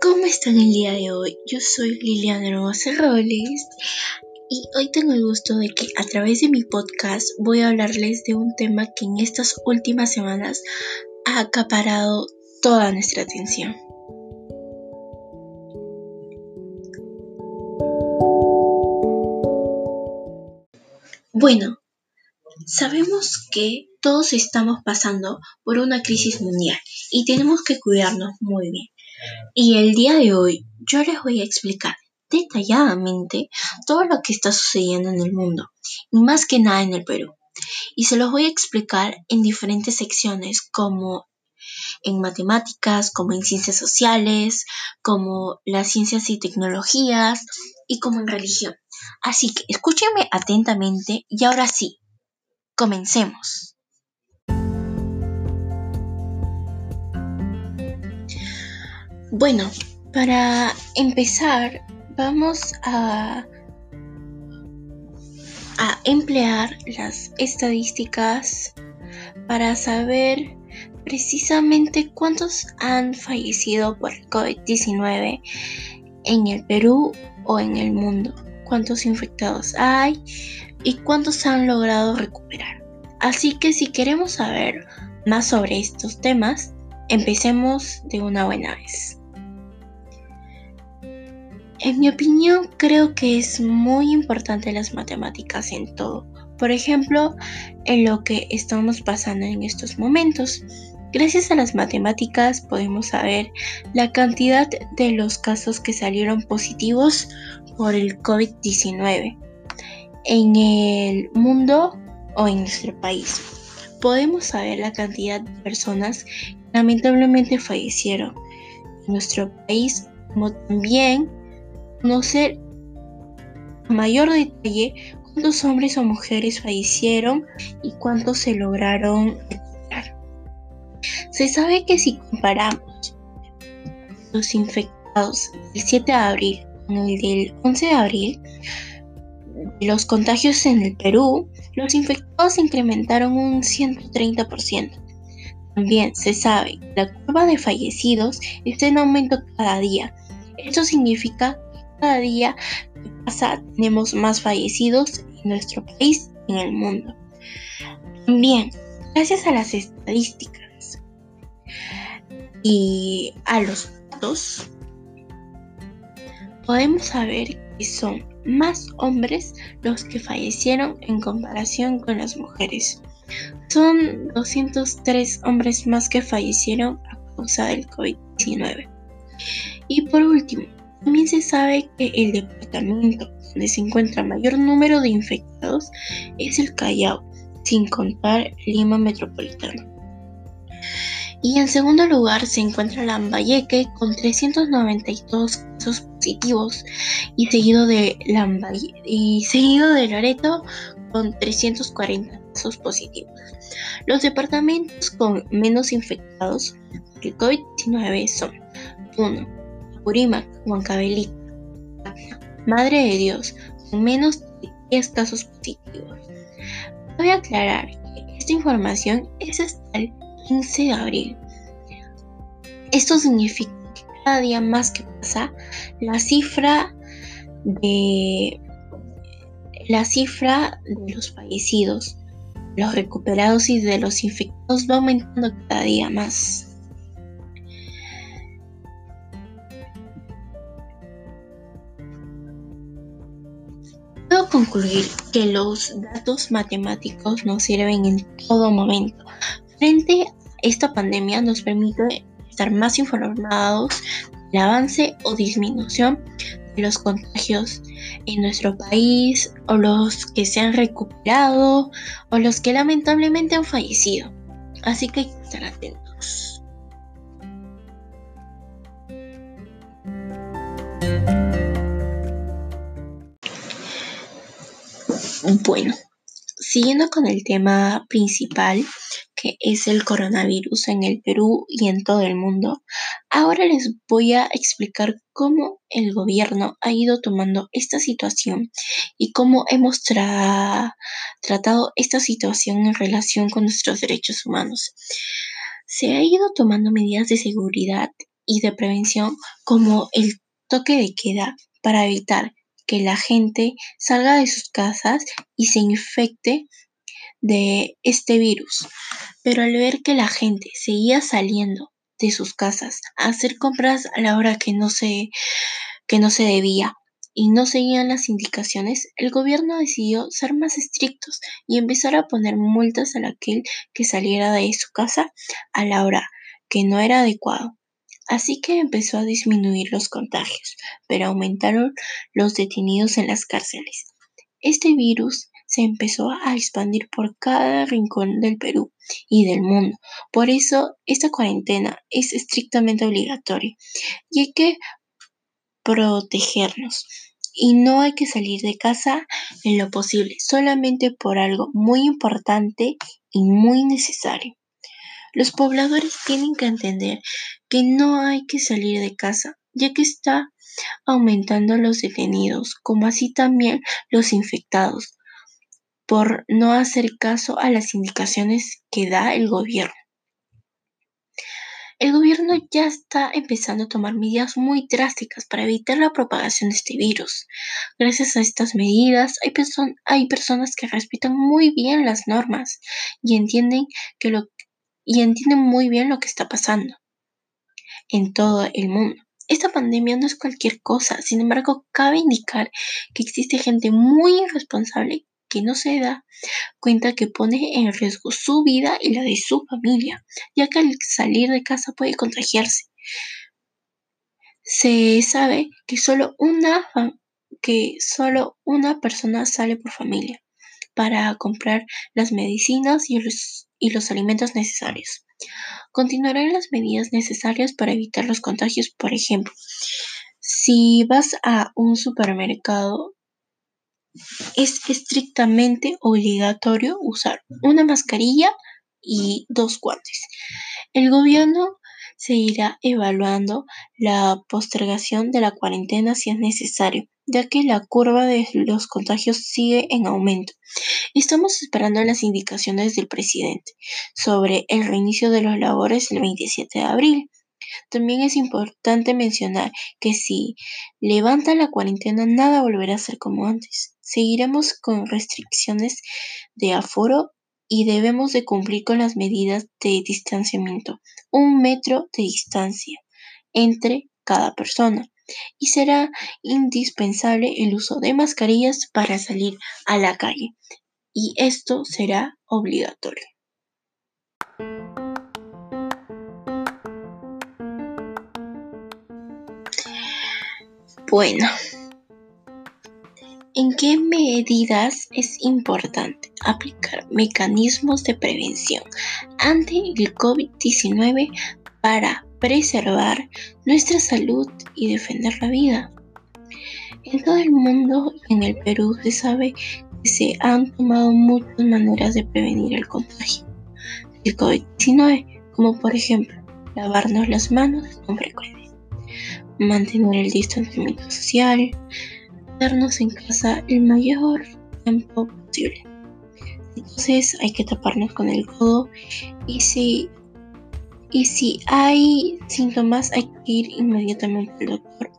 ¿Cómo están el día de hoy? Yo soy Liliana Hermosa Robles y hoy tengo el gusto de que a través de mi podcast voy a hablarles de un tema que en estas últimas semanas ha acaparado toda nuestra atención. Bueno, sabemos que todos estamos pasando por una crisis mundial y tenemos que cuidarnos muy bien. Y el día de hoy yo les voy a explicar detalladamente todo lo que está sucediendo en el mundo y más que nada en el Perú. Y se los voy a explicar en diferentes secciones como en matemáticas, como en ciencias sociales, como las ciencias y tecnologías y como en religión. Así que escúchenme atentamente y ahora sí, comencemos. Bueno, para empezar, vamos a, emplear las estadísticas para saber precisamente cuántos han fallecido por COVID-19 en el Perú o en el mundo, cuántos infectados hay y cuántos han logrado recuperar. Así que si queremos saber más sobre estos temas, empecemos de una buena vez. En mi opinión, creo que es muy importante las matemáticas en todo. Por ejemplo, en lo que estamos pasando en estos momentos. Gracias a las matemáticas podemos saber la cantidad de los casos que salieron positivos por el COVID-19 en el mundo o en nuestro país. Podemos saber la cantidad de personas que lamentablemente fallecieron en nuestro país, como también conocer a mayor detalle cuántos hombres o mujeres fallecieron y cuántos se lograron. Se sabe que si comparamos los infectados del 7 de abril con el del 11 de abril, los contagios en el Perú, los infectados incrementaron un 130%. También se sabe que la curva de fallecidos está en aumento cada día. Esto significa cada día que pasa tenemos más fallecidos en nuestro país y en el mundo. También, gracias a las estadísticas y a los datos, podemos saber que son más hombres los que fallecieron en comparación con las mujeres. Son 203 hombres más que fallecieron a causa del COVID-19. Y por último, también se sabe que el departamento donde se encuentra mayor número de infectados es el Callao, sin contar Lima Metropolitano. Y en segundo lugar se encuentra Lambayeque con 392 casos positivos y seguido de y seguido de Loreto con 340 casos positivos. Los departamentos con menos infectados del COVID-19 son 1. Madre de Dios, con menos de 10 casos positivos. Voy a aclarar que esta información es hasta el 15 de abril. Esto significa que cada día más que pasa, la cifra de la cifra de los fallecidos, los recuperados y de los infectados va aumentando cada día más. Concluir que los datos matemáticos nos sirven en todo momento. Frente a esta pandemia nos permite estar más informados del avance o disminución de los contagios en nuestro país o los que se han recuperado o los que lamentablemente han fallecido. Así que hay que estar atentos. Bueno, siguiendo con el tema principal, que es el coronavirus en el Perú y en todo el mundo, ahora les voy a explicar cómo el gobierno ha ido tomando esta situación y cómo hemos tratado esta situación en relación con nuestros derechos humanos. Se ha ido tomando medidas de seguridad y de prevención como el toque de queda para evitar que la gente salga de sus casas y se infecte de este virus. Pero al ver que la gente seguía saliendo de sus casas a hacer compras a la hora que no se, que no se debía y no seguían las indicaciones, el gobierno decidió ser más estrictos y empezar a poner multas a aquel que saliera de su casa a la hora que no era adecuado. Así que empezó a disminuir los contagios, pero aumentaron los detenidos en las cárceles. Este virus se empezó a expandir por cada rincón del Perú y del mundo. Por eso esta cuarentena es estrictamente obligatoria y hay que protegernos. Y no hay que salir de casa en lo posible, solamente por algo muy importante y muy necesario. Los pobladores tienen que entender que no hay que salir de casa, ya que está aumentando los detenidos, como así también los infectados, por no hacer caso a las indicaciones que da el gobierno. El gobierno ya está empezando a tomar medidas muy drásticas para evitar la propagación de este virus. Gracias a estas medidas hay, personas que respetan muy bien las normas y entienden, que lo, y entienden muy bien lo que está pasando en todo el mundo. Esta pandemia no es cualquier cosa, sin embargo, cabe indicar que existe gente muy irresponsable que no se da cuenta que pone en riesgo su vida y la de su familia, ya que al salir de casa puede contagiarse. Se sabe que solo una, que solo una persona sale por familia para comprar las medicinas y los, y los alimentos necesarios. Continuarán las medidas necesarias para evitar los contagios, por ejemplo, si vas a un supermercado es estrictamente obligatorio usar una mascarilla y dos guantes. El gobierno seguirá evaluando la postergación de la cuarentena si es necesario, ya que la curva de los contagios sigue en aumento. Estamos esperando las indicaciones del presidente sobre el reinicio de los labores el 27 de abril. También es importante mencionar que si levanta la cuarentena nada volverá a ser como antes. Seguiremos con restricciones de aforo y debemos de cumplir con las medidas de distanciamiento, un metro de distancia entre cada persona y será indispensable el uso de mascarillas para salir a la calle y esto será obligatorio. Bueno, ¿En qué medidas es importante aplicar mecanismos de prevención ante el COVID-19 para preservar nuestra salud y defender la vida? En todo el mundo y en el Perú se sabe que se han tomado muchas maneras de prevenir el contagio del COVID-19, como por ejemplo lavarnos las manos con frecuencia, mantener el distanciamiento social, quedarnos en casa el mayor tiempo posible. Entonces hay que taparnos con el codo y si, y si hay síntomas hay que ir inmediatamente al doctor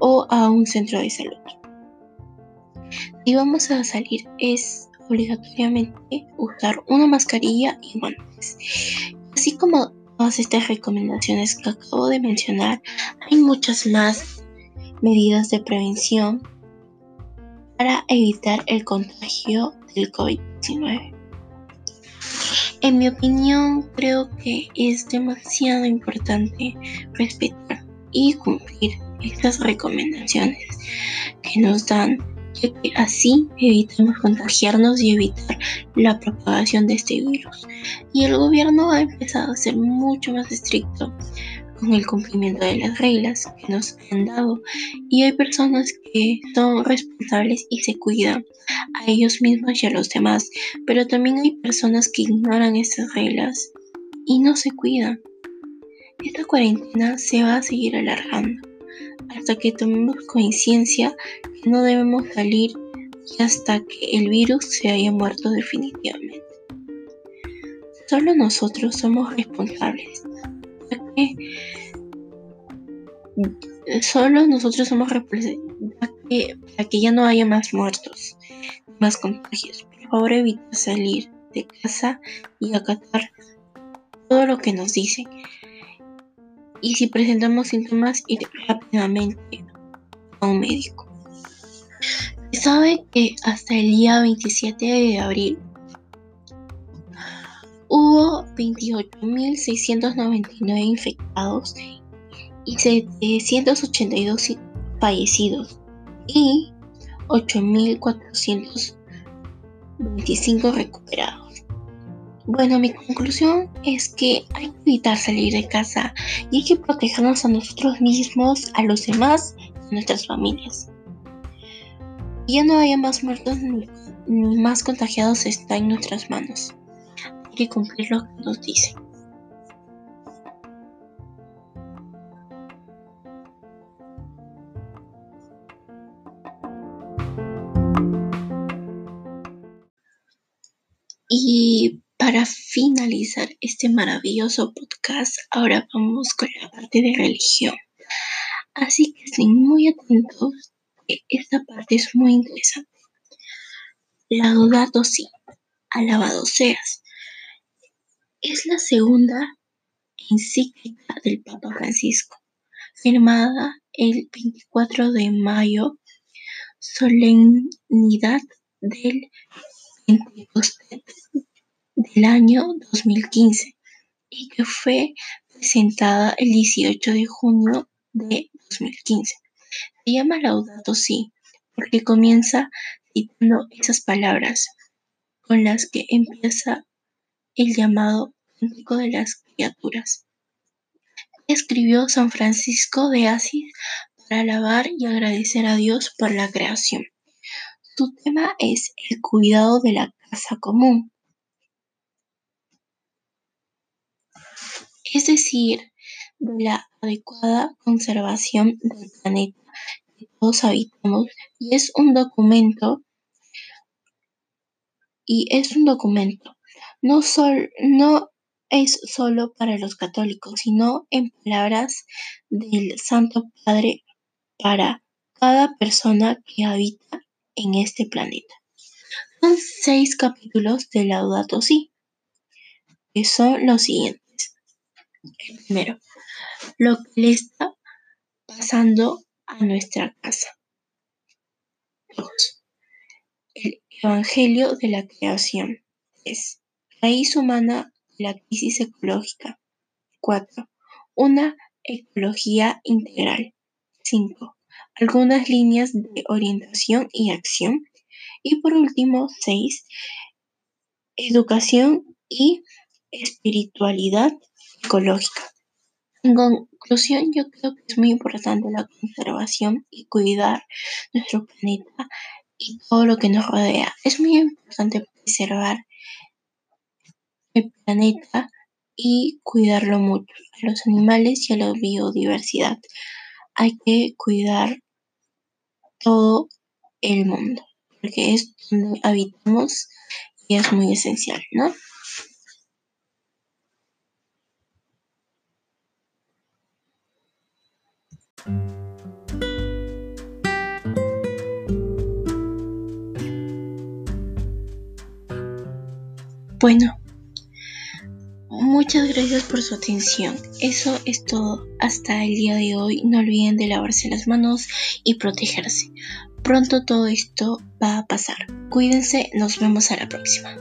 o a un centro de salud. Si vamos a salir es obligatoriamente usar una mascarilla y guantes. Así como todas estas recomendaciones que acabo de mencionar, hay muchas más medidas de prevención para evitar el contagio del COVID-19. En mi opinión, creo que es demasiado importante respetar y cumplir estas recomendaciones que nos dan, ya que así evitamos contagiarnos y evitar la propagación de este virus. Y el gobierno ha empezado a ser mucho más estricto con el cumplimiento de las reglas que nos han dado y hay personas que son responsables y se cuidan a ellos mismos y a los demás, pero también hay personas que ignoran estas reglas y no se cuidan. Esta cuarentena se va a seguir alargando hasta que tomemos conciencia que no debemos salir y hasta que el virus se haya muerto definitivamente. Solo nosotros somos responsables solo nosotros somos representantes para que ya no haya más muertos, más contagios. Por favor, evita salir de casa y acatar todo lo que nos dicen. Y si presentamos síntomas, ir rápidamente a un médico. Sabe que hasta el día 27 de abril hubo 28.699 infectados y 782 fallecidos y 8.425 recuperados. Bueno, mi conclusión es que hay que evitar salir de casa y hay que protegernos a nosotros mismos, a los demás y a nuestras familias. Ya no haya más muertos ni, más contagiados está en nuestras manos. Que cumplir lo que nos dicen. Y para finalizar este maravilloso podcast, ahora vamos con la parte de religión. Así que estén muy atentos, que esta parte es muy interesante. Laudato Si, alabado seas. Es la segunda encíclica del Papa Francisco, firmada el 24 de mayo, solemnidad del Pentecostés del año 2015 y que fue presentada el 18 de junio de 2015. Se llama Laudato Si porque comienza citando esas palabras con las que empieza el llamado cántico de las criaturas. Escribió San Francisco de Asís para alabar y agradecer a Dios por la creación. Su tema es el cuidado de la casa común. Es decir, de la adecuada conservación del planeta que todos habitamos y es un documento y es un documento no, no es solo para los católicos, sino en palabras del Santo Padre para cada persona que habita en este planeta. Son seis capítulos de Laudato Si, que son los siguientes. El primero, lo que le está pasando a nuestra casa. Dos, el Evangelio de la creación. Raíz humana de la crisis ecológica. Cuatro, una ecología integral. Cinco, algunas líneas de orientación y acción. Y por último, seis, educación y espiritualidad ecológica. En conclusión, yo creo que es muy importante la conservación y cuidar nuestro planeta y todo lo que nos rodea. Es muy importante preservar el planeta y cuidarlo mucho, a los animales y a la biodiversidad. Hay que cuidar todo el mundo, porque es donde habitamos y es muy esencial, ¿no? Bueno, muchas gracias por su atención. Eso es todo hasta el día de hoy. No olviden de lavarse las manos y protegerse. Pronto todo esto va a pasar. Cuídense, nos vemos a la próxima.